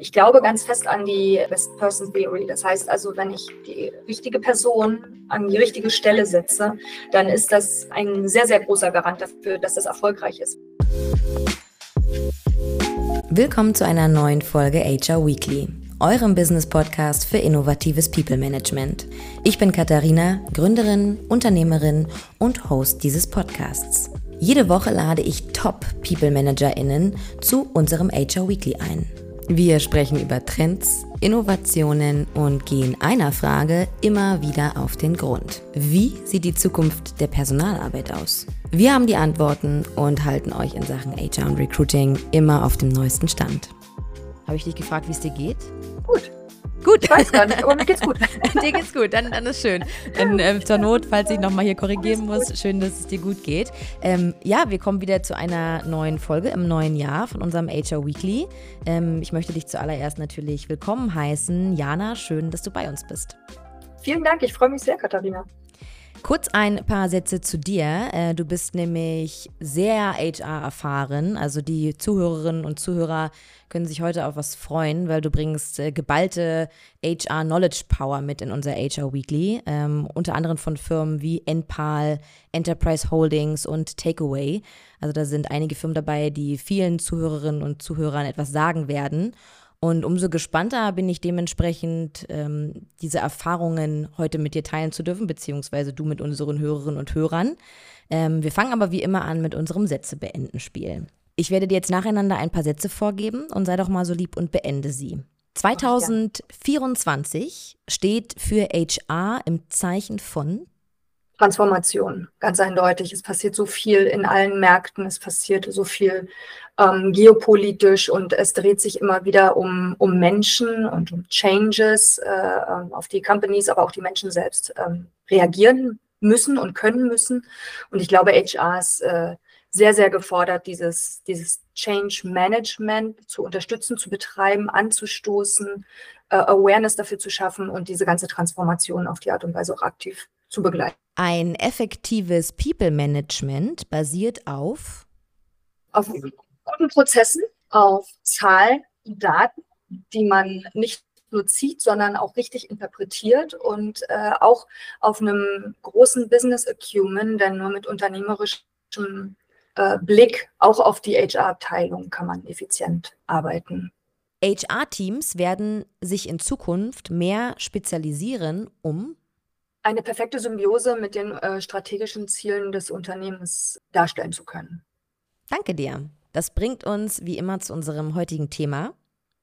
Ich glaube ganz fest an die Best Person Theory. Das heißt also, wenn ich die richtige Person an die richtige Stelle setze, dann ist das ein sehr, sehr großer Garant dafür, dass das erfolgreich ist. Willkommen zu einer neuen Folge HR Weekly, eurem Business Podcast für innovatives People Management. Ich bin Katharina, Gründerin, Unternehmerin und Host dieses Podcasts. Jede Woche lade ich Top People ManagerInnen zu unserem HR Weekly ein. Wir sprechen über Trends, Innovationen und gehen einer Frage immer wieder auf den Grund. Wie sieht die Zukunft der Personalarbeit aus? Wir haben die Antworten und halten euch in Sachen HR und Recruiting immer auf dem neuesten Stand. Habe ich dich gefragt, wie es dir geht? Gut. Gut. Ich weiß gar nicht, aber mir geht's gut. dir geht's gut, dann, dann ist schön. Dann, äh, zur Not, falls ich nochmal hier korrigieren muss, schön, dass es dir gut geht. Ähm, ja, wir kommen wieder zu einer neuen Folge im neuen Jahr von unserem HR Weekly. Ähm, ich möchte dich zuallererst natürlich willkommen heißen. Jana, schön, dass du bei uns bist. Vielen Dank, ich freue mich sehr, Katharina. Kurz ein paar Sätze zu dir. Äh, du bist nämlich sehr HR erfahren. Also die Zuhörerinnen und Zuhörer können sich heute auf was freuen, weil du bringst äh, geballte HR Knowledge Power mit in unser HR Weekly. Ähm, unter anderem von Firmen wie Enpal, Enterprise Holdings und Takeaway. Also da sind einige Firmen dabei, die vielen Zuhörerinnen und Zuhörern etwas sagen werden. Und umso gespannter bin ich dementsprechend, ähm, diese Erfahrungen heute mit dir teilen zu dürfen, beziehungsweise du mit unseren Hörerinnen und Hörern. Ähm, wir fangen aber wie immer an mit unserem Sätze-Beenden-Spiel. Ich werde dir jetzt nacheinander ein paar Sätze vorgeben und sei doch mal so lieb und beende sie. 2024 steht für HR im Zeichen von Transformation, ganz eindeutig. Es passiert so viel in allen Märkten, es passiert so viel ähm, geopolitisch und es dreht sich immer wieder um, um Menschen und um Changes, äh, ähm, auf die Companies, aber auch die Menschen selbst ähm, reagieren müssen und können müssen. Und ich glaube, HR ist äh, sehr, sehr gefordert, dieses, dieses Change Management zu unterstützen, zu betreiben, anzustoßen, äh, Awareness dafür zu schaffen und diese ganze Transformation auf die Art und Weise auch aktiv zu begleiten. Ein effektives People Management basiert auf? Auf guten Prozessen, auf Zahlen, Daten, die man nicht nur zieht, sondern auch richtig interpretiert und äh, auch auf einem großen Business Acumen, denn nur mit unternehmerischem äh, Blick auch auf die HR-Abteilung kann man effizient arbeiten. HR-Teams werden sich in Zukunft mehr spezialisieren, um eine perfekte Symbiose mit den äh, strategischen Zielen des Unternehmens darstellen zu können. Danke dir. Das bringt uns wie immer zu unserem heutigen Thema.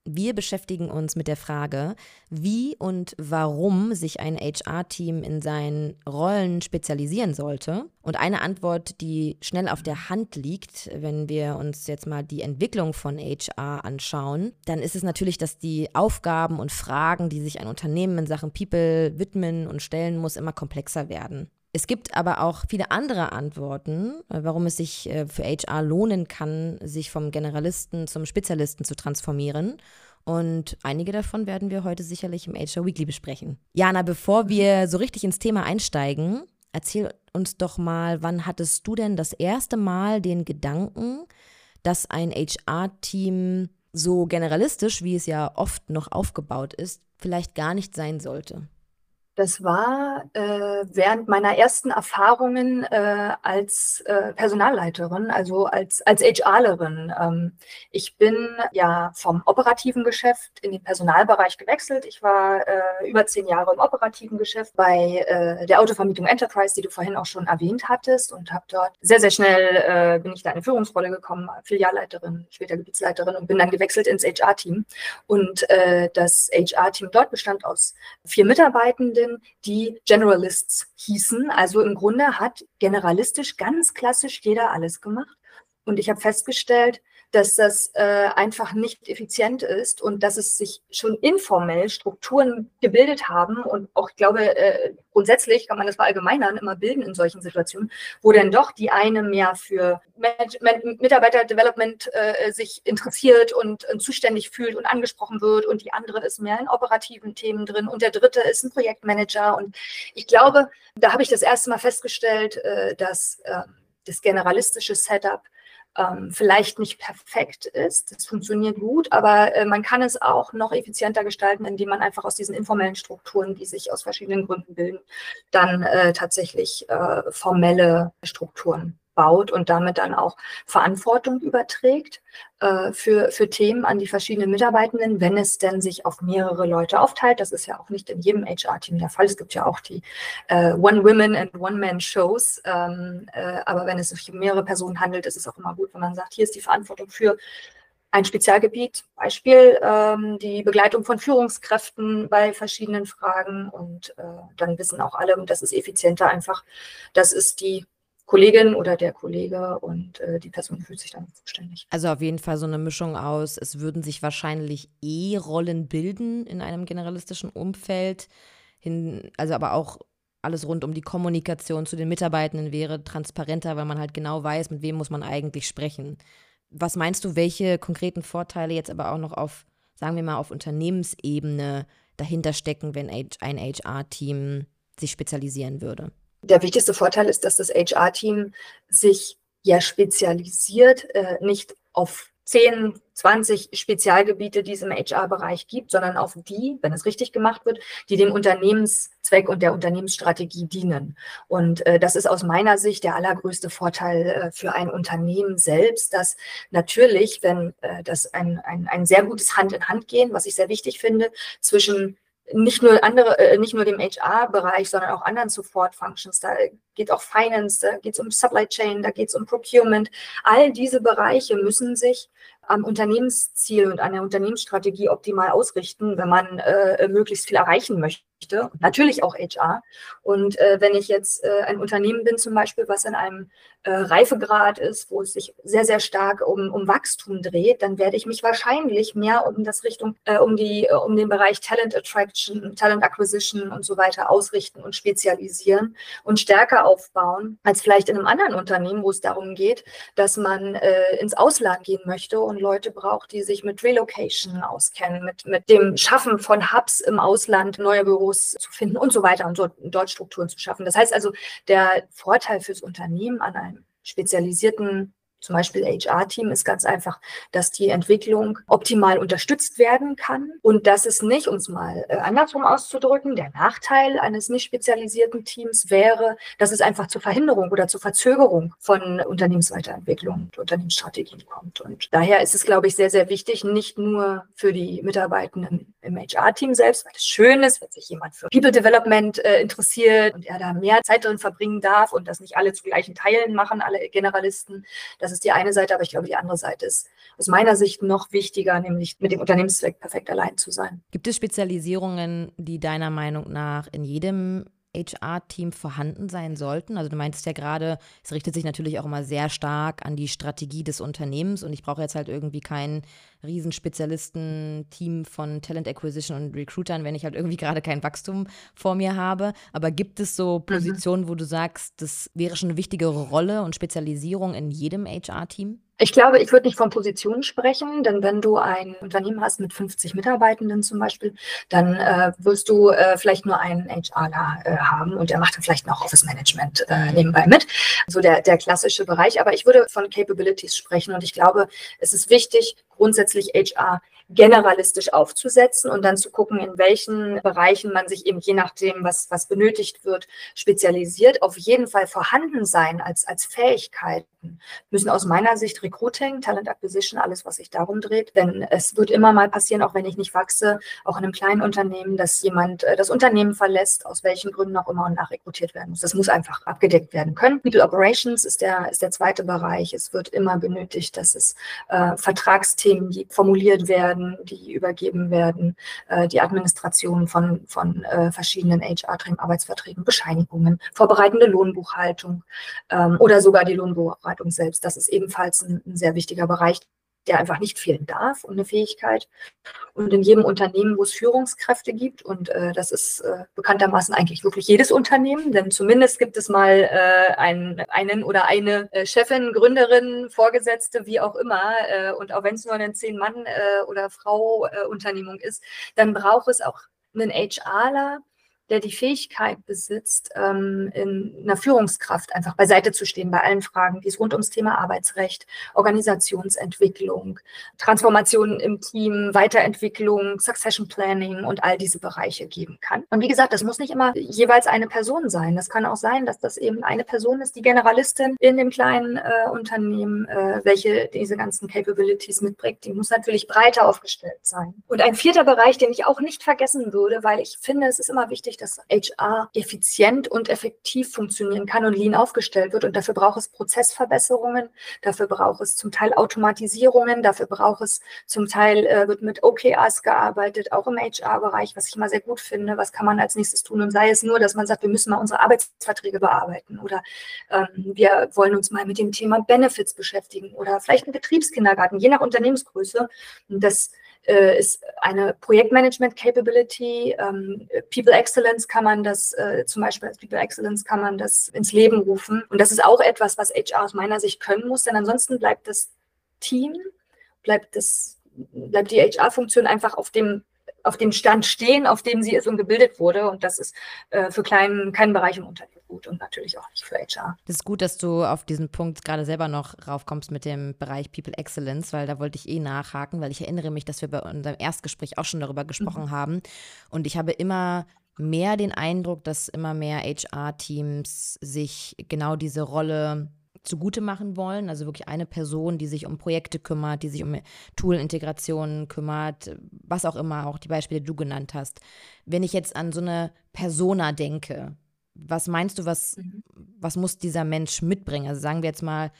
Wir beschäftigen uns mit der Frage, wie und warum sich ein HR-Team in seinen Rollen spezialisieren sollte. Und eine Antwort, die schnell auf der Hand liegt, wenn wir uns jetzt mal die Entwicklung von HR anschauen, dann ist es natürlich, dass die Aufgaben und Fragen, die sich ein Unternehmen in Sachen People widmen und stellen muss, immer komplexer werden. Es gibt aber auch viele andere Antworten, äh, warum es sich äh, für HR lohnen kann, sich vom Generalisten zum Spezialisten zu transformieren. Und einige davon werden wir heute sicherlich im HR Weekly besprechen. Jana, bevor wir so richtig ins Thema einsteigen, erzähl uns doch mal, wann hattest du denn das erste Mal den Gedanken, dass ein HR-Team so generalistisch, wie es ja oft noch aufgebaut ist, vielleicht gar nicht sein sollte? Das war äh, während meiner ersten Erfahrungen äh, als äh, Personalleiterin, also als, als HRlerin. Ähm, ich bin ja vom operativen Geschäft in den Personalbereich gewechselt. Ich war äh, über zehn Jahre im operativen Geschäft bei äh, der Autovermietung Enterprise, die du vorhin auch schon erwähnt hattest und habe dort sehr, sehr schnell äh, bin ich da in eine Führungsrolle gekommen, Filialleiterin, später Gebietsleiterin und bin dann gewechselt ins HR-Team. Und das HR-Team dort bestand aus vier Mitarbeitenden, Studien, die Generalists hießen. Also im Grunde hat generalistisch ganz klassisch jeder alles gemacht. Und ich habe festgestellt, dass das äh, einfach nicht effizient ist und dass es sich schon informell Strukturen gebildet haben und auch, ich glaube, äh, grundsätzlich kann man das verallgemeinern, immer bilden in solchen Situationen, wo dann doch die eine mehr für Mitarbeiterdevelopment äh, sich interessiert und, und zuständig fühlt und angesprochen wird und die andere ist mehr in operativen Themen drin und der dritte ist ein Projektmanager. Und ich glaube, da habe ich das erste Mal festgestellt, äh, dass äh, das generalistische Setup ähm, vielleicht nicht perfekt ist. Das funktioniert gut, aber äh, man kann es auch noch effizienter gestalten, indem man einfach aus diesen informellen Strukturen, die sich aus verschiedenen Gründen bilden, dann äh, tatsächlich äh, formelle Strukturen baut und damit dann auch Verantwortung überträgt äh, für, für Themen an die verschiedenen Mitarbeitenden, wenn es denn sich auf mehrere Leute aufteilt. Das ist ja auch nicht in jedem HR-Team der Fall. Es gibt ja auch die äh, One-Women- and One-Man-Shows. Ähm, äh, aber wenn es sich um mehrere Personen handelt, ist es auch immer gut, wenn man sagt, hier ist die Verantwortung für ein Spezialgebiet, Beispiel ähm, die Begleitung von Führungskräften bei verschiedenen Fragen und äh, dann wissen auch alle, das ist effizienter einfach, das ist die Kollegin oder der Kollege und äh, die Person fühlt sich dann zuständig. Also auf jeden Fall so eine Mischung aus, es würden sich wahrscheinlich eh Rollen bilden in einem generalistischen Umfeld, hin, also aber auch alles rund um die Kommunikation zu den Mitarbeitenden wäre transparenter, weil man halt genau weiß, mit wem muss man eigentlich sprechen. Was meinst du, welche konkreten Vorteile jetzt aber auch noch auf, sagen wir mal, auf Unternehmensebene dahinter stecken, wenn ein HR-Team sich spezialisieren würde? Der wichtigste Vorteil ist, dass das HR-Team sich ja spezialisiert, äh, nicht auf 10, 20 Spezialgebiete, die es im HR-Bereich gibt, sondern auf die, wenn es richtig gemacht wird, die dem Unternehmenszweck und der Unternehmensstrategie dienen. Und äh, das ist aus meiner Sicht der allergrößte Vorteil äh, für ein Unternehmen selbst, dass natürlich, wenn äh, das ein, ein, ein sehr gutes Hand-in-Hand-Gehen, was ich sehr wichtig finde, zwischen nicht nur andere, äh, nicht nur dem HR-Bereich, sondern auch anderen Support-Functions. Da geht auch Finance, da geht es um Supply Chain, da geht es um Procurement. All diese Bereiche müssen sich am Unternehmensziel und an der Unternehmensstrategie optimal ausrichten, wenn man äh, möglichst viel erreichen möchte. Natürlich auch HR. Und äh, wenn ich jetzt äh, ein Unternehmen bin, zum Beispiel, was in einem äh, Reifegrad ist, wo es sich sehr, sehr stark um, um Wachstum dreht, dann werde ich mich wahrscheinlich mehr um das Richtung, äh, um die, äh, um den Bereich Talent Attraction, Talent Acquisition und so weiter ausrichten und spezialisieren und stärker aufbauen, als vielleicht in einem anderen Unternehmen, wo es darum geht, dass man äh, ins Ausland gehen möchte und Leute braucht, die sich mit Relocation auskennen, mit, mit dem Schaffen von Hubs im Ausland, neue Büros zu finden und so weiter und so dort Strukturen zu schaffen. Das heißt also, der Vorteil fürs Unternehmen an einem spezialisierten zum Beispiel HR-Team ist ganz einfach, dass die Entwicklung optimal unterstützt werden kann und dass es nicht, um es mal äh, andersrum auszudrücken, der Nachteil eines nicht spezialisierten Teams wäre, dass es einfach zur Verhinderung oder zur Verzögerung von Unternehmensweiterentwicklung und Unternehmensstrategien kommt. Und daher ist es, glaube ich, sehr, sehr wichtig, nicht nur für die Mitarbeitenden im HR-Team selbst, weil es schön ist, wenn sich jemand für People Development äh, interessiert und er da mehr Zeit drin verbringen darf und das nicht alle zu gleichen Teilen machen, alle Generalisten. Das das ist die eine Seite, aber ich glaube, die andere Seite ist aus meiner Sicht noch wichtiger, nämlich mit dem Unternehmenszweck perfekt allein zu sein. Gibt es Spezialisierungen, die deiner Meinung nach in jedem HR-Team vorhanden sein sollten? Also du meintest ja gerade, es richtet sich natürlich auch immer sehr stark an die Strategie des Unternehmens und ich brauche jetzt halt irgendwie kein Riesenspezialisten-Team von Talent Acquisition und Recruitern, wenn ich halt irgendwie gerade kein Wachstum vor mir habe. Aber gibt es so mhm. Positionen, wo du sagst, das wäre schon eine wichtige Rolle und Spezialisierung in jedem HR-Team? Ich glaube, ich würde nicht von Positionen sprechen, denn wenn du ein Unternehmen hast mit 50 Mitarbeitenden zum Beispiel, dann äh, wirst du äh, vielleicht nur einen HRler äh, haben und der macht dann vielleicht noch Office Management äh, nebenbei mit. So der, der klassische Bereich. Aber ich würde von Capabilities sprechen und ich glaube, es ist wichtig, grundsätzlich HR generalistisch aufzusetzen und dann zu gucken, in welchen Bereichen man sich eben je nachdem, was, was benötigt wird, spezialisiert. Auf jeden Fall vorhanden sein als, als Fähigkeiten müssen aus meiner Sicht Recruiting, Talent Acquisition, alles, was sich darum dreht. Denn es wird immer mal passieren, auch wenn ich nicht wachse, auch in einem kleinen Unternehmen, dass jemand äh, das Unternehmen verlässt, aus welchen Gründen auch immer und nachrekrutiert werden muss. Das muss einfach abgedeckt werden können. People Operations ist der, ist der zweite Bereich. Es wird immer benötigt, dass es äh, Vertragsthemen gibt, formuliert werden werden, die übergeben werden, äh, die Administration von, von äh, verschiedenen HR-Arbeitsverträgen, Bescheinigungen, vorbereitende Lohnbuchhaltung ähm, oder sogar die Lohnbuchhaltung selbst. Das ist ebenfalls ein, ein sehr wichtiger Bereich, der einfach nicht fehlen darf und eine Fähigkeit. Und in jedem Unternehmen, wo es Führungskräfte gibt, und äh, das ist äh, bekanntermaßen eigentlich wirklich jedes Unternehmen, denn zumindest gibt es mal äh, einen, einen oder eine äh, Chefin, Gründerin, Vorgesetzte, wie auch immer, äh, und auch wenn es nur eine Zehn-Mann- äh, oder Frau-Unternehmung ist, dann braucht es auch einen HRler, der die Fähigkeit besitzt, ähm, in einer Führungskraft einfach beiseite zu stehen bei allen Fragen, die es rund ums Thema Arbeitsrecht, Organisationsentwicklung, Transformation im Team, Weiterentwicklung, Succession Planning und all diese Bereiche geben kann. Und wie gesagt, das muss nicht immer jeweils eine Person sein. Das kann auch sein, dass das eben eine Person ist, die Generalistin in dem kleinen äh, Unternehmen, äh, welche diese ganzen Capabilities mitbringt. Die muss natürlich breiter aufgestellt sein. Und ein vierter Bereich, den ich auch nicht vergessen würde, weil ich finde, es ist immer wichtig, dass HR effizient und effektiv funktionieren kann und lean aufgestellt wird. Und dafür braucht es Prozessverbesserungen, dafür braucht es zum Teil Automatisierungen, dafür braucht es zum Teil, äh, wird mit OKRs gearbeitet, auch im HR-Bereich, was ich immer sehr gut finde. Was kann man als nächstes tun? Und sei es nur, dass man sagt, wir müssen mal unsere Arbeitsverträge bearbeiten oder ähm, wir wollen uns mal mit dem Thema Benefits beschäftigen oder vielleicht ein Betriebskindergarten, je nach Unternehmensgröße. Das äh, ist eine Projektmanagement-Capability. Ähm, People Excellence kann man das, äh, zum Beispiel als People Excellence kann man das ins Leben rufen. Und das ist auch etwas, was HR aus meiner Sicht können muss, denn ansonsten bleibt das Team, bleibt das, bleibt die HR-Funktion einfach auf dem auf dem Stand stehen, auf dem sie und gebildet wurde. Und das ist äh, für kleinen, keinen Bereich im Unternehmen gut und natürlich auch nicht für HR. Das ist gut, dass du auf diesen Punkt gerade selber noch raufkommst mit dem Bereich People Excellence, weil da wollte ich eh nachhaken, weil ich erinnere mich, dass wir bei unserem Erstgespräch auch schon darüber gesprochen mhm. haben. Und ich habe immer mehr den Eindruck, dass immer mehr HR-Teams sich genau diese Rolle zugute machen wollen. Also wirklich eine Person, die sich um Projekte kümmert, die sich um Tool-Integrationen kümmert, was auch immer, auch die Beispiele, die du genannt hast. Wenn ich jetzt an so eine Persona denke, was meinst du, was, mhm. was muss dieser Mensch mitbringen? Also sagen wir jetzt mal,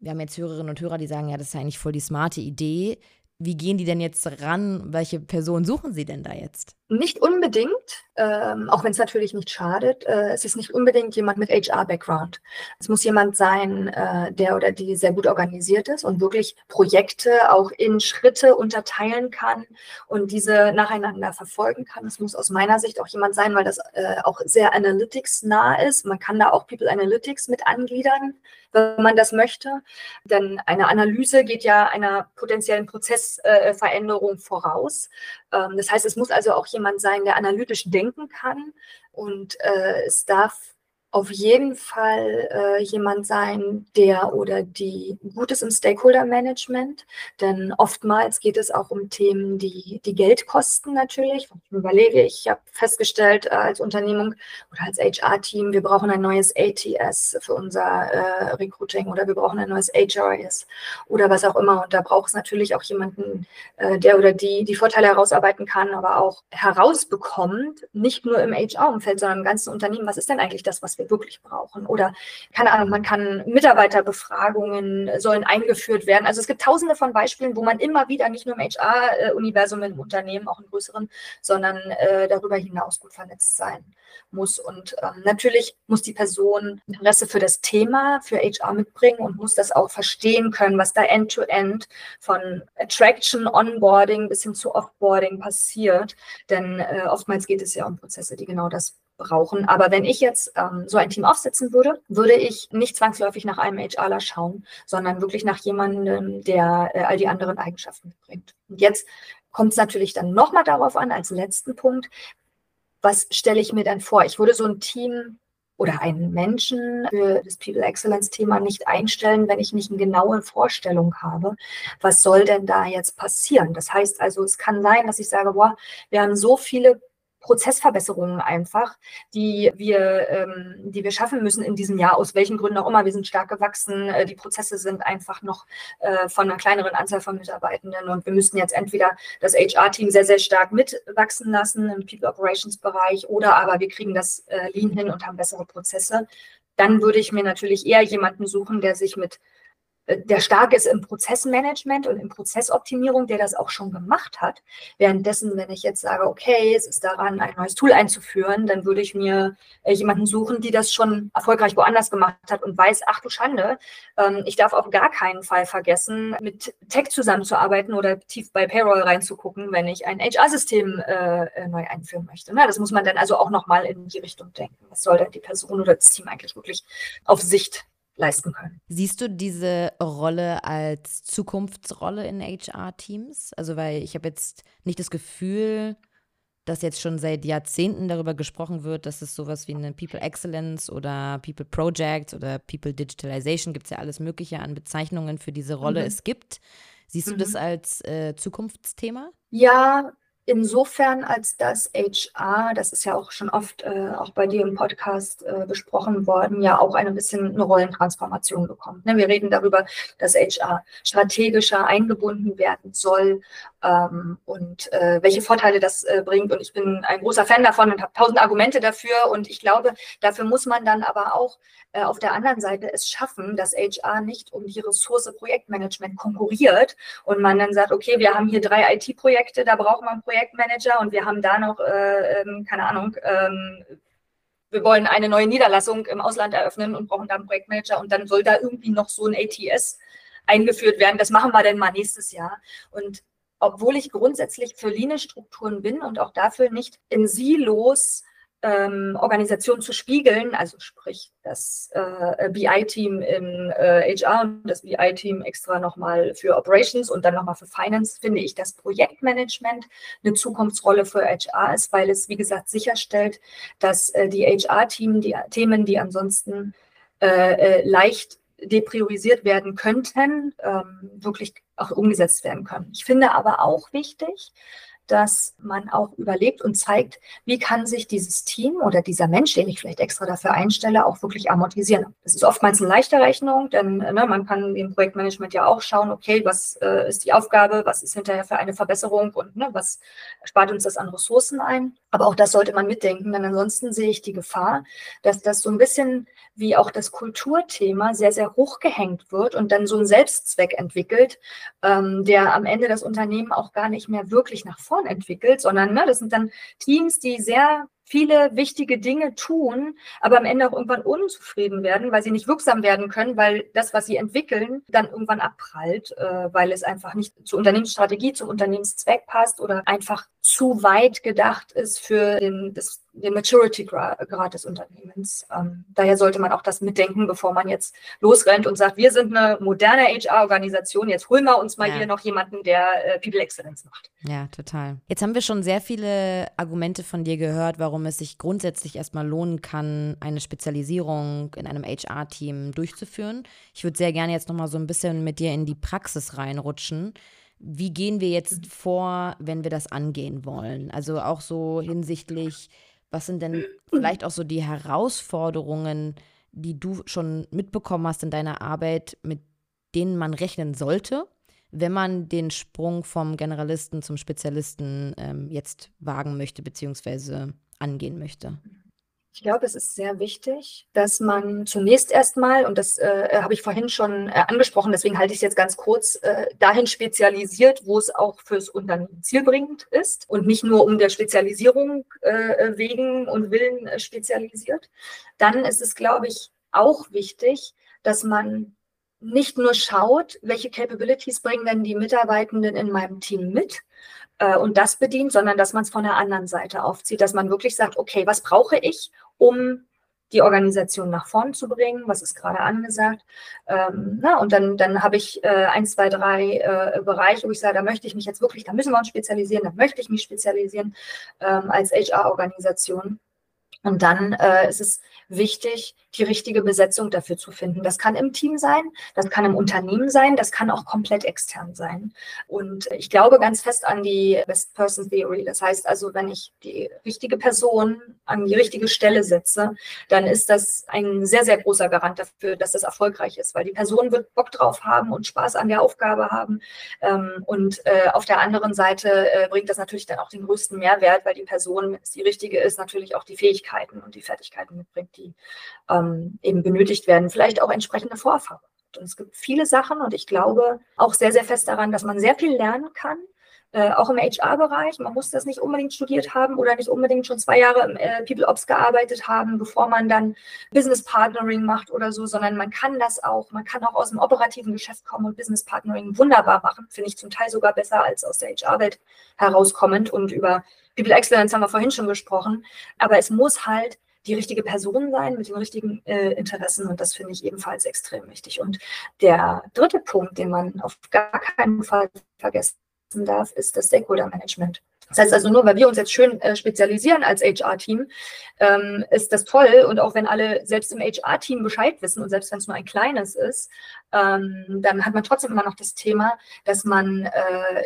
wir haben jetzt Hörerinnen und Hörer, die sagen, ja, das ist ja eigentlich voll die smarte Idee. Wie gehen die denn jetzt ran? Welche Person suchen sie denn da jetzt? Nicht unbedingt, ähm, auch wenn es natürlich nicht schadet. Äh, es ist nicht unbedingt jemand mit HR-Background. Es muss jemand sein, äh, der oder die sehr gut organisiert ist und wirklich Projekte auch in Schritte unterteilen kann und diese nacheinander verfolgen kann. Es muss aus meiner Sicht auch jemand sein, weil das äh, auch sehr analytics-nah ist. Man kann da auch People Analytics mit angliedern, wenn man das möchte. Denn eine Analyse geht ja einer potenziellen Prozessveränderung voraus. Ähm, das heißt, es muss also auch jemand sein, der analytisch denken kann und äh, es darf auf jeden Fall äh, jemand sein, der oder die gut ist im Stakeholder-Management, denn oftmals geht es auch um Themen, die, die Geld kosten natürlich. Ich überlege, ich habe festgestellt äh, als Unternehmung oder als HR-Team, wir brauchen ein neues ATS für unser äh, Recruiting oder wir brauchen ein neues HRIS oder was auch immer. Und da braucht es natürlich auch jemanden, äh, der oder die die Vorteile herausarbeiten kann, aber auch herausbekommt, nicht nur im HR-Umfeld, sondern im ganzen Unternehmen, was ist denn eigentlich das, was wir wir wirklich brauchen. Oder, keine Ahnung, man kann Mitarbeiterbefragungen sollen eingeführt werden. Also es gibt tausende von Beispielen, wo man immer wieder nicht nur im HR-Universum im Unternehmen, auch im größeren, sondern äh, darüber hinaus gut vernetzt sein muss. Und ähm, natürlich muss die Person Interesse für das Thema, für HR mitbringen und muss das auch verstehen können, was da end-to-end -End von Attraction, Onboarding bis hin zu Offboarding passiert. Denn äh, oftmals geht es ja um Prozesse, die genau das brauchen. Aber wenn ich jetzt ähm, so ein Team aufsetzen würde, würde ich nicht zwangsläufig nach einem HRler schauen, sondern wirklich nach jemandem, der äh, all die anderen Eigenschaften mitbringt. Und jetzt kommt es natürlich dann nochmal darauf an, als letzten Punkt, was stelle ich mir dann vor? Ich würde so ein Team oder einen Menschen für das People Excellence Thema nicht einstellen, wenn ich nicht eine genaue Vorstellung habe, was soll denn da jetzt passieren? Das heißt also, es kann sein, dass ich sage, boah, wir haben so viele Prozessverbesserungen einfach, die wir, ähm, die wir schaffen müssen in diesem Jahr, aus welchen Gründen auch immer. Wir sind stark gewachsen, äh, die Prozesse sind einfach noch äh, von einer kleineren Anzahl von Mitarbeitenden und wir müssten jetzt entweder das HR-Team sehr, sehr stark mitwachsen lassen im People Operations Bereich oder aber wir kriegen das äh, Lean hin und haben bessere Prozesse. Dann würde ich mir natürlich eher jemanden suchen, der sich mit der stark ist im Prozessmanagement und in Prozessoptimierung, der das auch schon gemacht hat. Währenddessen, wenn ich jetzt sage, okay, es ist daran, ein neues Tool einzuführen, dann würde ich mir äh, jemanden suchen, die das schon erfolgreich woanders gemacht hat und weiß, ach du Schande, ähm, ich darf auf gar keinen Fall vergessen, mit Tech zusammenzuarbeiten oder tief bei Payroll reinzugucken, wenn ich ein HR-System äh, äh, neu einführen möchte. Ne? Das muss man dann also auch nochmal in die Richtung denken. Was soll denn die Person oder das Team eigentlich wirklich auf Sicht leisten können. Siehst du diese Rolle als Zukunftsrolle in HR-Teams? Also, weil ich habe jetzt nicht das Gefühl, dass jetzt schon seit Jahrzehnten darüber gesprochen wird, dass es sowas wie eine People Excellence oder People Project oder People Digitalization gibt es ja alles Mögliche an Bezeichnungen für diese Rolle mhm. es gibt. Siehst du mhm. das als äh, Zukunftsthema? Ja, insofern, als das HR, das ist ja auch schon oft äh, auch bei dir im Podcast äh, besprochen worden, ja auch ein bisschen eine Rollentransformation bekommt. Ne? Wir reden darüber, dass HR strategischer eingebunden werden soll ähm, und äh, welche Vorteile das äh, bringt. Und ich bin ein großer Fan davon und habe tausend Argumente dafür. Und ich glaube, dafür muss man dann aber auch äh, auf der anderen Seite es schaffen, dass HR nicht um die Ressource Projektmanagement konkurriert und man dann sagt, okay, wir haben hier drei IT-Projekte, da braucht man Projektmanager und wir haben da noch, äh, ähm, keine Ahnung, ähm, wir wollen eine neue Niederlassung im Ausland eröffnen und brauchen da einen Projektmanager und dann soll da irgendwie noch so ein ATS eingeführt werden. Das machen wir dann mal nächstes Jahr. Und obwohl ich grundsätzlich für Lean-Strukturen bin und auch dafür nicht in Silos ähm, Organisation zu spiegeln, also sprich das äh, BI-Team im äh, HR und das BI-Team extra nochmal für Operations und dann nochmal für Finance, finde ich, dass Projektmanagement eine Zukunftsrolle für HR ist, weil es, wie gesagt, sicherstellt, dass äh, die HR-Themen, die Themen, die ansonsten äh, äh, leicht depriorisiert werden könnten, ähm, wirklich auch umgesetzt werden können. Ich finde aber auch wichtig, dass man auch überlegt und zeigt, wie kann sich dieses Team oder dieser Mensch, den ich vielleicht extra dafür einstelle, auch wirklich amortisieren. Das ist oftmals eine leichte Rechnung, denn ne, man kann im Projektmanagement ja auch schauen, okay, was äh, ist die Aufgabe, was ist hinterher für eine Verbesserung und ne, was spart uns das an Ressourcen ein. Aber auch das sollte man mitdenken, denn ansonsten sehe ich die Gefahr, dass das so ein bisschen wie auch das Kulturthema sehr, sehr hochgehängt wird und dann so einen Selbstzweck entwickelt, ähm, der am Ende das Unternehmen auch gar nicht mehr wirklich nach vorne entwickelt, sondern ne, das sind dann Teams, die sehr viele wichtige Dinge tun, aber am Ende auch irgendwann unzufrieden werden, weil sie nicht wirksam werden können, weil das, was sie entwickeln, dann irgendwann abprallt, äh, weil es einfach nicht zur Unternehmensstrategie, zum Unternehmenszweck passt oder einfach zu weit gedacht ist für den, das, den Maturity-Grad des Unternehmens. Ähm, daher sollte man auch das mitdenken, bevor man jetzt losrennt und sagt, wir sind eine moderne HR-Organisation, jetzt holen wir uns mal ja. hier noch jemanden, der äh, People Excellence macht. Ja, total. Jetzt haben wir schon sehr viele Argumente von dir gehört, warum warum es sich grundsätzlich erstmal lohnen kann, eine Spezialisierung in einem HR-Team durchzuführen. Ich würde sehr gerne jetzt nochmal so ein bisschen mit dir in die Praxis reinrutschen. Wie gehen wir jetzt vor, wenn wir das angehen wollen? Also auch so hinsichtlich, was sind denn vielleicht auch so die Herausforderungen, die du schon mitbekommen hast in deiner Arbeit, mit denen man rechnen sollte, wenn man den Sprung vom Generalisten zum Spezialisten ähm, jetzt wagen möchte, beziehungsweise angehen möchte? Ich glaube, es ist sehr wichtig, dass man zunächst erstmal, und das äh, habe ich vorhin schon äh, angesprochen, deswegen halte ich es jetzt ganz kurz, äh, dahin spezialisiert, wo es auch fürs Unternehmen zielbringend ist und nicht nur um der Spezialisierung äh, wegen und willen äh, spezialisiert. Dann ist es, glaube ich, auch wichtig, dass man nicht nur schaut, welche Capabilities bringen denn die Mitarbeitenden in meinem Team mit, äh, und das bedient, sondern dass man es von der anderen Seite aufzieht, dass man wirklich sagt, okay, was brauche ich, um die Organisation nach vorn zu bringen, was ist gerade angesagt. Ähm, na, und dann, dann habe ich äh, ein, zwei, drei äh, Bereiche, wo ich sage, da möchte ich mich jetzt wirklich, da müssen wir uns spezialisieren, da möchte ich mich spezialisieren ähm, als HR-Organisation. Und dann äh, ist es wichtig, die richtige Besetzung dafür zu finden. Das kann im Team sein, das kann im Unternehmen sein, das kann auch komplett extern sein. Und ich glaube ganz fest an die Best Person Theory. Das heißt also, wenn ich die richtige Person an die richtige Stelle setze, dann ist das ein sehr, sehr großer Garant dafür, dass das erfolgreich ist, weil die Person wird Bock drauf haben und Spaß an der Aufgabe haben. Ähm, und äh, auf der anderen Seite äh, bringt das natürlich dann auch den größten Mehrwert, weil die Person, wenn es die richtige ist, natürlich auch die Fähigkeiten und die Fertigkeiten mitbringt, die ähm, eben benötigt werden, vielleicht auch entsprechende Vorerfahrung. Und es gibt viele Sachen und ich glaube auch sehr, sehr fest daran, dass man sehr viel lernen kann, äh, auch im HR-Bereich. Man muss das nicht unbedingt studiert haben oder nicht unbedingt schon zwei Jahre im äh, People Ops gearbeitet haben, bevor man dann Business Partnering macht oder so, sondern man kann das auch. Man kann auch aus dem operativen Geschäft kommen und Business Partnering wunderbar machen. Finde ich zum Teil sogar besser als aus der HR-Welt herauskommend. Und über People Excellence haben wir vorhin schon gesprochen. Aber es muss halt die richtige Person sein mit den richtigen äh, Interessen und das finde ich ebenfalls extrem wichtig. Und der dritte Punkt, den man auf gar keinen Fall vergessen darf, ist das Stakeholder Management. Das heißt also, nur weil wir uns jetzt schön äh, spezialisieren als HR-Team, ähm, ist das toll. Und auch wenn alle selbst im HR-Team Bescheid wissen und selbst wenn es nur ein kleines ist, ähm, dann hat man trotzdem immer noch das Thema, dass man äh,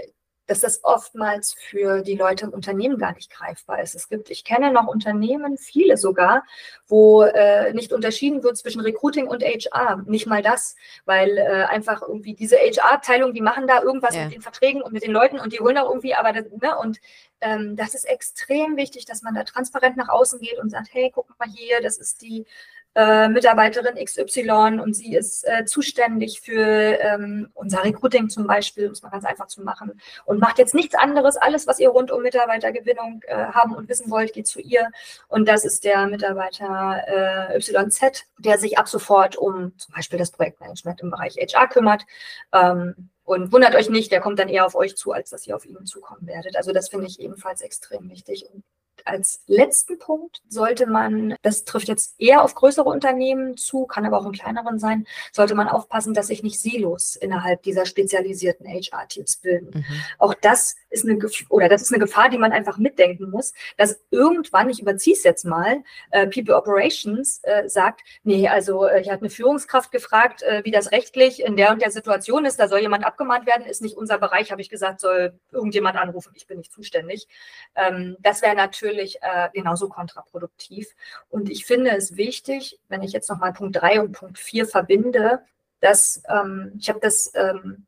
dass das oftmals für die Leute im Unternehmen gar nicht greifbar ist. Es gibt, ich kenne noch Unternehmen, viele sogar, wo äh, nicht unterschieden wird zwischen Recruiting und HR. Nicht mal das, weil äh, einfach irgendwie diese HR-Abteilung, die machen da irgendwas ja. mit den Verträgen und mit den Leuten und die holen auch irgendwie, aber das, ne, und ähm, das ist extrem wichtig, dass man da transparent nach außen geht und sagt, hey, guck mal hier, das ist die äh, Mitarbeiterin XY und sie ist äh, zuständig für ähm, unser Recruiting zum Beispiel, um es mal ganz einfach zu machen, und macht jetzt nichts anderes. Alles, was ihr rund um Mitarbeitergewinnung äh, haben und wissen wollt, geht zu ihr. Und das ist der Mitarbeiter äh, YZ, der sich ab sofort um zum Beispiel das Projektmanagement im Bereich HR kümmert. Ähm, und wundert euch nicht, der kommt dann eher auf euch zu, als dass ihr auf ihn zukommen werdet. Also das finde ich ebenfalls extrem wichtig. Und als letzten Punkt sollte man, das trifft jetzt eher auf größere Unternehmen zu, kann aber auch in kleineren sein, sollte man aufpassen, dass sich nicht Silos innerhalb dieser spezialisierten HR-Teams bilden. Mhm. Auch das ist eine oder das ist eine Gefahr, die man einfach mitdenken muss, dass irgendwann, ich überziehe es jetzt mal, äh, People Operations äh, sagt, nee, also äh, ich habe eine Führungskraft gefragt, äh, wie das rechtlich in der und der Situation ist, da soll jemand abgemahnt werden, ist nicht unser Bereich, habe ich gesagt, soll irgendjemand anrufen, ich bin nicht zuständig. Ähm, das wäre natürlich äh, genauso kontraproduktiv. Und ich finde es wichtig, wenn ich jetzt nochmal Punkt 3 und Punkt 4 verbinde, dass ähm, ich habe das ähm,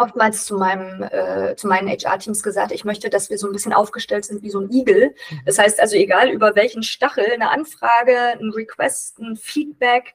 oftmals zu, meinem, äh, zu meinen HR-Teams gesagt, ich möchte, dass wir so ein bisschen aufgestellt sind wie so ein Igel. Mhm. Das heißt also, egal über welchen Stachel eine Anfrage, ein Request, ein Feedback,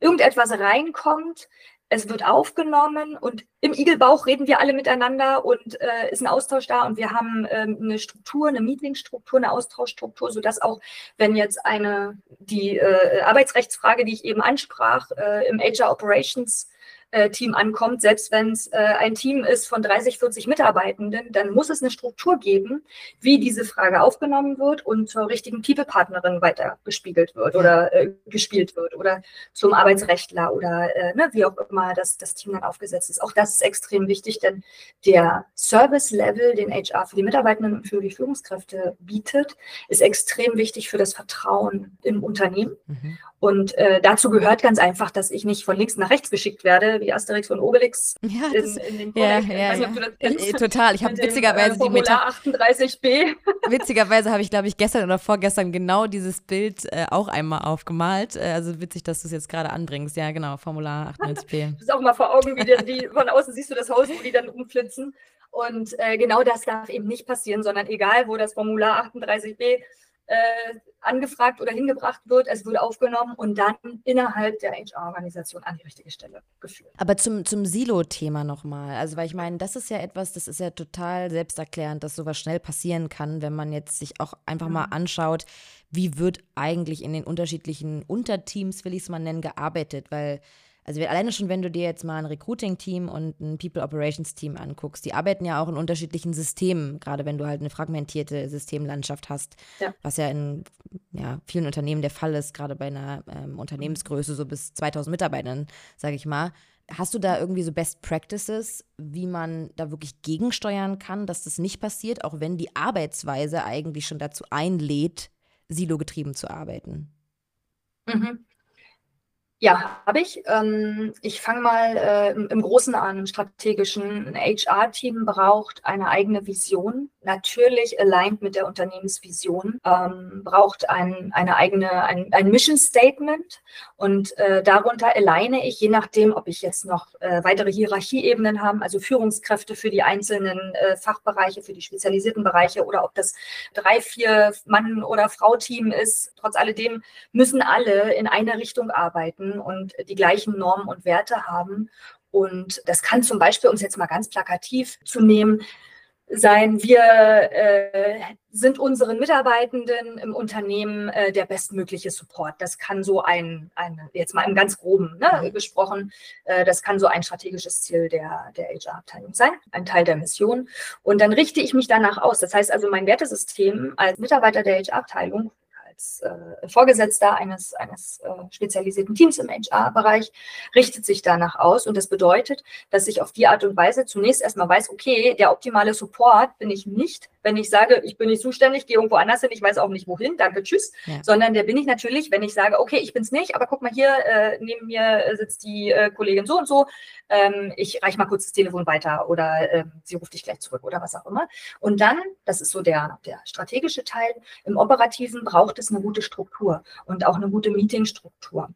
irgendetwas reinkommt, es wird aufgenommen und im Igelbauch reden wir alle miteinander und äh, ist ein Austausch da und wir haben ähm, eine Struktur, eine Meetingstruktur, eine Austauschstruktur, sodass auch, wenn jetzt eine, die äh, Arbeitsrechtsfrage, die ich eben ansprach, äh, im HR Operations äh, Team ankommt, selbst wenn es äh, ein Team ist von 30, 40 Mitarbeitenden, dann muss es eine Struktur geben, wie diese Frage aufgenommen wird und zur richtigen People-Partnerin weitergespiegelt wird oder äh, gespielt wird oder zum Arbeitsrechtler oder äh, ne, wie auch immer das, das Team dann aufgesetzt ist. Auch das ist extrem wichtig, denn der Service-Level, den HR für die Mitarbeitenden und für die Führungskräfte bietet, ist extrem wichtig für das Vertrauen im Unternehmen. Mhm. Und äh, dazu gehört ganz einfach, dass ich nicht von links nach rechts geschickt werde, wie Asterix und Obelix ja, das, in, in den ja, ja, ja. Nicht, Total. Ich habe witzigerweise äh, die Meta 38b. Witzigerweise habe ich, glaube ich, gestern oder vorgestern genau dieses Bild äh, auch einmal aufgemalt. Äh, also witzig, dass du es jetzt gerade anbringst. Ja, genau, Formular 38b. das ist auch mal vor Augen, wie die, die, von außen siehst du das Haus, wo die dann umflitzen. Und äh, genau das darf eben nicht passieren, sondern egal, wo das Formular 38b äh, angefragt oder hingebracht wird, es wird aufgenommen und dann innerhalb der HR-Organisation an die richtige Stelle geführt. Aber zum, zum Silo-Thema nochmal. Also, weil ich meine, das ist ja etwas, das ist ja total selbsterklärend, dass sowas schnell passieren kann, wenn man jetzt sich auch einfach mal mhm. anschaut, wie wird eigentlich in den unterschiedlichen Unterteams, will ich es mal nennen, gearbeitet, weil also alleine schon, wenn du dir jetzt mal ein Recruiting-Team und ein People Operations-Team anguckst, die arbeiten ja auch in unterschiedlichen Systemen, gerade wenn du halt eine fragmentierte Systemlandschaft hast, ja. was ja in ja, vielen Unternehmen der Fall ist, gerade bei einer ähm, Unternehmensgröße so bis 2000 Mitarbeitern, sage ich mal. Hast du da irgendwie so Best Practices, wie man da wirklich gegensteuern kann, dass das nicht passiert, auch wenn die Arbeitsweise eigentlich schon dazu einlädt, silogetrieben zu arbeiten? Mhm. Ja, habe ich. Ähm, ich fange mal äh, im, Großen an, strategischen. Ein HR-Team braucht eine eigene Vision, natürlich aligned mit der Unternehmensvision, ähm, braucht ein, eine eigene, ein, ein Mission Statement und äh, darunter alleine ich, je nachdem, ob ich jetzt noch äh, weitere Hierarchieebenen habe, also Führungskräfte für die einzelnen äh, Fachbereiche, für die spezialisierten Bereiche oder ob das drei, vier Mann- oder Frau-Team ist, trotz alledem müssen alle in eine Richtung arbeiten und die gleichen Normen und Werte haben. Und das kann zum Beispiel, um es jetzt mal ganz plakativ zu nehmen, sein, wir äh, sind unseren Mitarbeitenden im Unternehmen äh, der bestmögliche Support. Das kann so ein, ein jetzt mal im ganz groben ne, mhm. gesprochen, äh, das kann so ein strategisches Ziel der, der HR-Abteilung sein, ein Teil der Mission. Und dann richte ich mich danach aus. Das heißt also, mein Wertesystem als Mitarbeiter der HR-Abteilung als äh, Vorgesetzter eines, eines äh, spezialisierten Teams im HR-Bereich richtet sich danach aus. Und das bedeutet, dass ich auf die Art und Weise zunächst erstmal weiß, okay, der optimale Support bin ich nicht, wenn ich sage, ich bin nicht zuständig, gehe irgendwo anders hin, ich weiß auch nicht wohin, danke, tschüss, ja. sondern der bin ich natürlich, wenn ich sage, okay, ich bin es nicht, aber guck mal hier, äh, neben mir sitzt die äh, Kollegin so und so, ähm, ich reiche mal kurz das Telefon weiter oder äh, sie ruft dich gleich zurück oder was auch immer. Und dann, das ist so der, der strategische Teil, im Operativen braucht es eine gute Struktur und auch eine gute Meetingstruktur.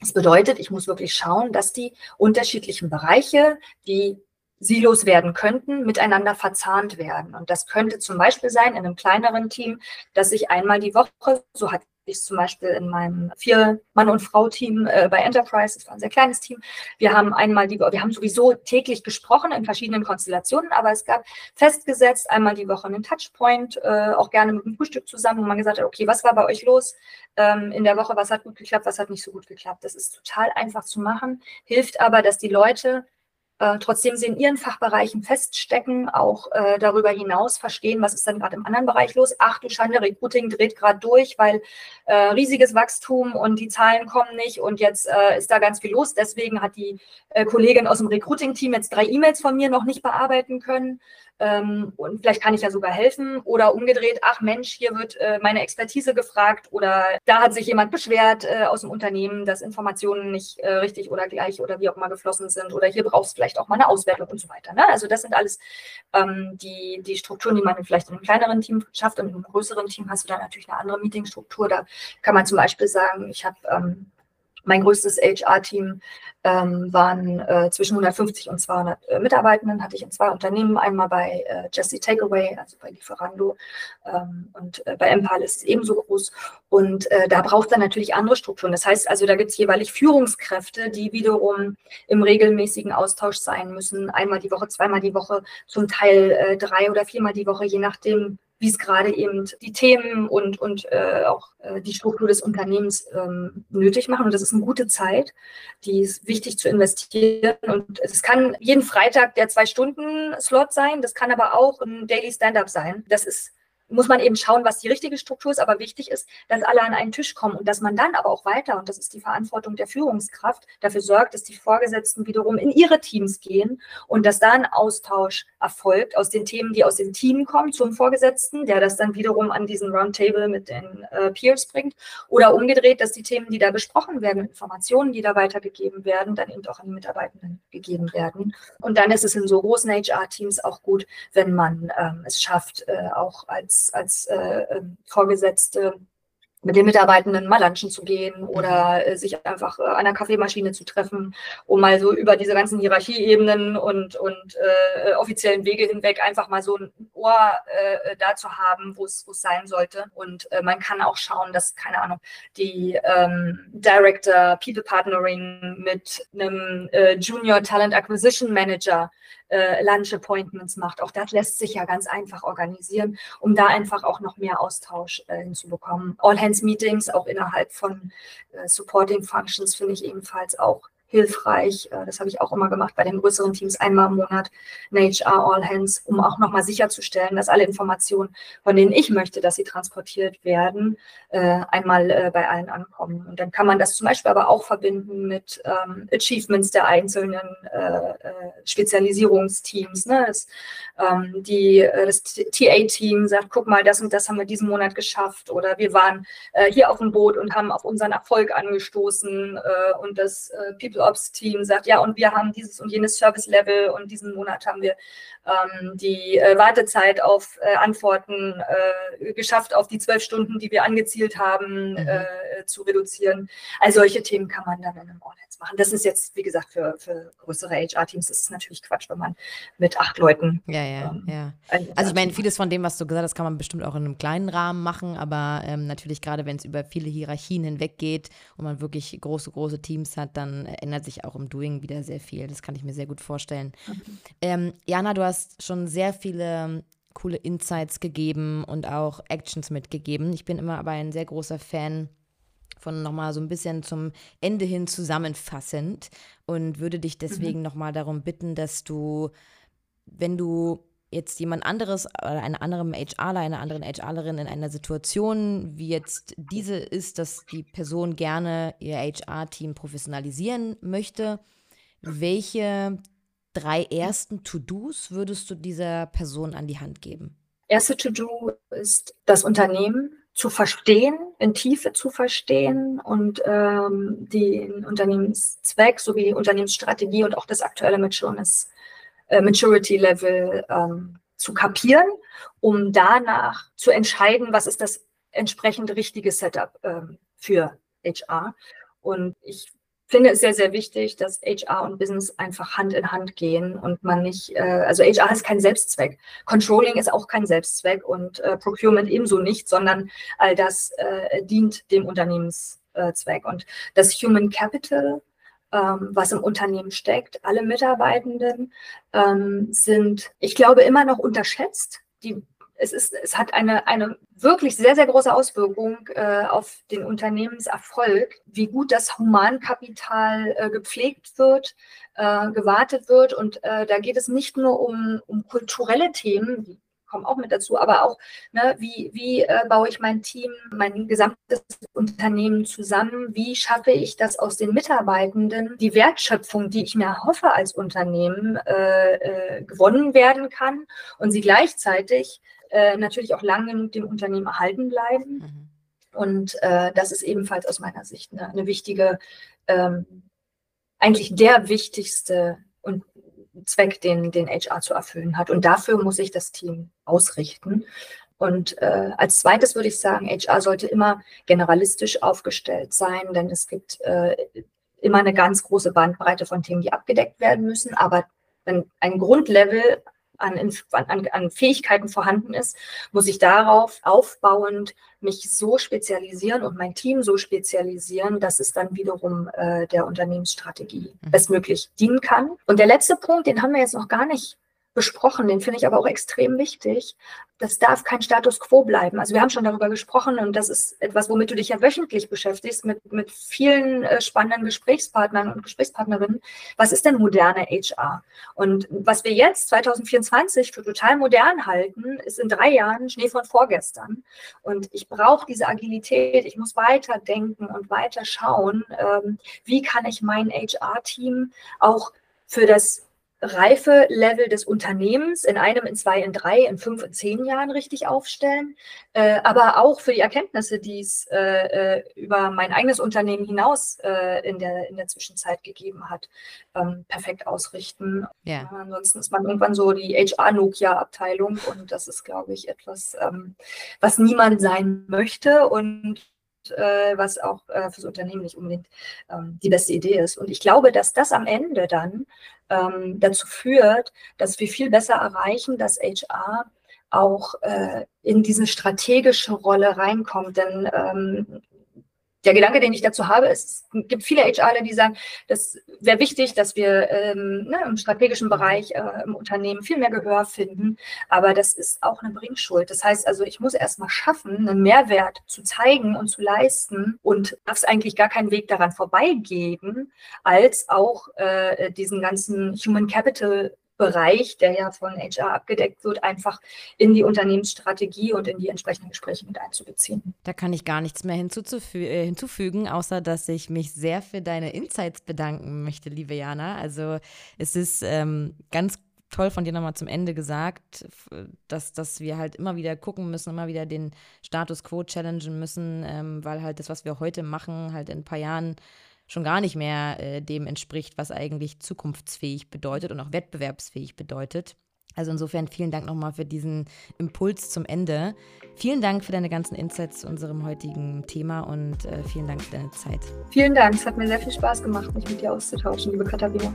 Das bedeutet, ich muss wirklich schauen, dass die unterschiedlichen Bereiche, die Silos werden könnten, miteinander verzahnt werden. Und das könnte zum Beispiel sein in einem kleineren Team, dass ich einmal die Woche, so hat ich zum Beispiel in meinem vier Mann- und Frau-Team äh, bei Enterprise, das war ein sehr kleines Team. Wir haben einmal die, wir haben sowieso täglich gesprochen in verschiedenen Konstellationen, aber es gab festgesetzt einmal die Woche einen Touchpoint, äh, auch gerne mit dem Frühstück zusammen, wo man gesagt hat, okay, was war bei euch los ähm, in der Woche, was hat gut geklappt, was hat nicht so gut geklappt. Das ist total einfach zu machen, hilft aber, dass die Leute äh, trotzdem sie in ihren Fachbereichen feststecken, auch äh, darüber hinaus verstehen, was ist dann gerade im anderen Bereich los. Ach du Schande, Recruiting dreht gerade durch, weil äh, riesiges Wachstum und die Zahlen kommen nicht und jetzt äh, ist da ganz viel los. Deswegen hat die äh, Kollegin aus dem Recruiting-Team jetzt drei E-Mails von mir noch nicht bearbeiten können ähm, und vielleicht kann ich ja sogar helfen oder umgedreht, ach Mensch, hier wird äh, meine Expertise gefragt oder da hat sich jemand beschwert äh, aus dem Unternehmen, dass Informationen nicht äh, richtig oder gleich oder wie auch immer geflossen sind oder hier brauchst du vielleicht auch mal eine Auswertung und so weiter. Ne? Also das sind alles ähm, die, die Strukturen, die man vielleicht in einem kleineren Team schafft und in einem größeren Team hast du dann natürlich eine andere Meetingstruktur. Da kann man zum Beispiel sagen, ich habe ähm, mein größtes HR-Team ähm, waren äh, zwischen 150 und 200 äh, Mitarbeitenden, hatte ich in zwei Unternehmen, einmal bei äh, Jesse Takeaway, also bei Lieferando ähm, und äh, bei Empal ist es ebenso groß. Und äh, da braucht dann natürlich andere Strukturen. Das heißt also, da gibt es jeweilig Führungskräfte, die wiederum im regelmäßigen Austausch sein müssen, einmal die Woche, zweimal die Woche, zum Teil äh, drei oder viermal die Woche, je nachdem, wie es gerade eben die Themen und, und äh, auch äh, die Struktur des Unternehmens ähm, nötig machen. Und das ist eine gute Zeit, die ist wichtig zu investieren. Und es kann jeden Freitag der Zwei-Stunden-Slot sein, das kann aber auch ein Daily Stand-up sein. Das ist muss man eben schauen, was die richtige Struktur ist. Aber wichtig ist, dass alle an einen Tisch kommen und dass man dann aber auch weiter, und das ist die Verantwortung der Führungskraft, dafür sorgt, dass die Vorgesetzten wiederum in ihre Teams gehen und dass da ein Austausch erfolgt aus den Themen, die aus dem Team kommen, zum Vorgesetzten, der das dann wiederum an diesen Roundtable mit den äh, Peers bringt. Oder umgedreht, dass die Themen, die da besprochen werden, Informationen, die da weitergegeben werden, dann eben auch an die Mitarbeitenden gegeben werden. Und dann ist es in so großen HR-Teams auch gut, wenn man ähm, es schafft, äh, auch als als, äh, ähm, Vorgesetzte mit den Mitarbeitenden mal lunchen zu gehen oder mhm. äh, sich einfach äh, an der Kaffeemaschine zu treffen, um mal so über diese ganzen Hierarchieebenen und, und äh, offiziellen Wege hinweg einfach mal so ein Ohr äh, da zu haben, wo es sein sollte. Und äh, man kann auch schauen, dass, keine Ahnung, die ähm, Director People Partnering mit einem äh, Junior Talent Acquisition Manager äh, Lunch Appointments macht. Auch das lässt sich ja ganz einfach organisieren, um da einfach auch noch mehr Austausch äh, hinzubekommen. All Hands Meetings auch innerhalb von äh, Supporting Functions finde ich ebenfalls auch hilfreich. Äh, das habe ich auch immer gemacht bei den größeren Teams, einmal im Monat eine HR All Hands, um auch nochmal sicherzustellen, dass alle Informationen, von denen ich möchte, dass sie transportiert werden, äh, einmal äh, bei allen ankommen. Und dann kann man das zum Beispiel aber auch verbinden mit ähm, Achievements der einzelnen Spezialisierungsteams. Ne? Das, ähm, die, das TA-Team sagt, guck mal, das und das haben wir diesen Monat geschafft oder wir waren hier auf dem Boot und haben auf unseren Erfolg angestoßen und das People People Ops Team sagt, ja, und wir haben dieses und jenes Service Level und diesen Monat haben wir ähm, die äh, Wartezeit auf äh, Antworten äh, geschafft, auf die zwölf Stunden, die wir angezielt haben, mhm. Äh, zu reduzieren. Also solche Themen kann man dann in einem All-Hands machen. Das ist jetzt, wie gesagt, für, für größere HR-Teams ist es natürlich Quatsch, wenn man mit acht Leuten. Ja, ja, ähm, ja. Also ich meine, vieles von dem, was du gesagt hast, kann man bestimmt auch in einem kleinen Rahmen machen, aber ähm, natürlich gerade, wenn es über viele Hierarchien hinweg geht und man wirklich große, große Teams hat, dann ändert sich auch im Doing wieder sehr viel. Das kann ich mir sehr gut vorstellen. Mhm. Ähm, Jana, du hast hast schon sehr viele coole Insights gegeben und auch Actions mitgegeben. Ich bin immer aber ein sehr großer Fan von nochmal so ein bisschen zum Ende hin zusammenfassend und würde dich deswegen mhm. nochmal darum bitten, dass du, wenn du jetzt jemand anderes oder eine andere HRler, eine andere HRlerin in einer Situation, wie jetzt diese ist, dass die Person gerne ihr HR-Team professionalisieren möchte, welche drei ersten To-Dos würdest du dieser Person an die Hand geben? erste To-Do ist, das Unternehmen zu verstehen, in Tiefe zu verstehen und ähm, den Unternehmenszweck sowie die Unternehmensstrategie und auch das aktuelle äh, Maturity Level ähm, zu kapieren, um danach zu entscheiden, was ist das entsprechend richtige Setup ähm, für HR. Und ich finde es sehr, sehr wichtig, dass HR und Business einfach Hand in Hand gehen und man nicht, äh, also HR ist kein Selbstzweck. Controlling ist auch kein Selbstzweck und äh, Procurement ebenso nicht, sondern all das äh, dient dem Unternehmenszweck. Und das Human Capital, ähm, was im Unternehmen steckt, alle Mitarbeitenden ähm, sind, ich glaube, immer noch unterschätzt. Die es, ist, es hat eine, eine wirklich sehr, sehr große Auswirkung äh, auf den Unternehmenserfolg, wie gut das Humankapital äh, gepflegt wird, äh, gewartet wird. Und äh, da geht es nicht nur um, um kulturelle Themen, kommen auch mit dazu, aber auch, ne, wie, wie äh, baue ich mein Team, mein gesamtes Unternehmen zusammen, wie schaffe ich, dass aus den Mitarbeitenden die Wertschöpfung, die ich mir erhoffe als Unternehmen, äh, äh, gewonnen werden kann und sie gleichzeitig äh, natürlich auch lang genug dem Unternehmen erhalten bleiben. Mhm. Und äh, das ist ebenfalls aus meiner Sicht eine, eine wichtige, ähm, eigentlich der wichtigste und Zweck, den, den HR zu erfüllen hat. Und dafür muss sich das Team ausrichten. Und äh, als zweites würde ich sagen, HR sollte immer generalistisch aufgestellt sein, denn es gibt äh, immer eine ganz große Bandbreite von Themen, die abgedeckt werden müssen. Aber wenn ein Grundlevel an, an, an Fähigkeiten vorhanden ist, muss ich darauf aufbauend mich so spezialisieren und mein Team so spezialisieren, dass es dann wiederum äh, der Unternehmensstrategie mhm. bestmöglich dienen kann. Und der letzte Punkt, den haben wir jetzt noch gar nicht besprochen, den finde ich aber auch extrem wichtig. Das darf kein Status quo bleiben. Also wir haben schon darüber gesprochen und das ist etwas, womit du dich ja wöchentlich beschäftigst, mit, mit vielen äh, spannenden Gesprächspartnern und Gesprächspartnerinnen. Was ist denn moderne HR? Und was wir jetzt 2024 für total modern halten, ist in drei Jahren Schnee von vorgestern. Und ich brauche diese Agilität. Ich muss weiter denken und weiter schauen, ähm, wie kann ich mein HR-Team auch für das Reife-Level des Unternehmens in einem, in zwei, in drei, in fünf, in zehn Jahren richtig aufstellen, äh, aber auch für die Erkenntnisse, die es äh, äh, über mein eigenes Unternehmen hinaus äh, in, der, in der Zwischenzeit gegeben hat, ähm, perfekt ausrichten. Ja. ansonsten ist man irgendwann so die HR-Nokia-Abteilung und das ist, glaube ich, etwas, ähm, was niemand sein möchte und äh, was auch äh, fürs Unternehmen nicht unbedingt ähm, die beste Idee ist. Und ich glaube, dass das am Ende dann ähm, dazu führt, dass wir viel besser erreichen, dass HR auch äh, in diese strategische Rolle reinkommt. Denn ähm, der Gedanke, den ich dazu habe, ist, es gibt viele HRler, die sagen, das wäre wichtig, dass wir ähm, ne, im strategischen Bereich äh, im Unternehmen viel mehr Gehör finden, aber das ist auch eine Bringschuld. Das heißt also, ich muss erst mal schaffen, einen Mehrwert zu zeigen und zu leisten und darf es eigentlich gar keinen Weg daran vorbeigeben, als auch äh, diesen ganzen Human Capital Bereich, der ja von HR abgedeckt wird, einfach in die Unternehmensstrategie und in die entsprechenden Gespräche mit einzubeziehen. Da kann ich gar nichts mehr hinzufü äh, hinzufügen, außer dass ich mich sehr für deine Insights bedanken möchte, liebe Jana. Also es ist ähm, ganz toll von dir nochmal zum Ende gesagt, dass, dass wir halt immer wieder gucken müssen, immer wieder den Status quo challengen müssen, ähm, weil halt das, was wir heute machen, halt in ein paar Jahren schon gar nicht mehr äh, dem entspricht, was eigentlich zukunftsfähig bedeutet und auch wettbewerbsfähig bedeutet. Also insofern vielen Dank nochmal für diesen Impuls zum Ende. Vielen Dank für deine ganzen Insights zu unserem heutigen Thema und äh, vielen Dank für deine Zeit. Vielen Dank, es hat mir sehr viel Spaß gemacht, mich mit dir auszutauschen, liebe Katharina.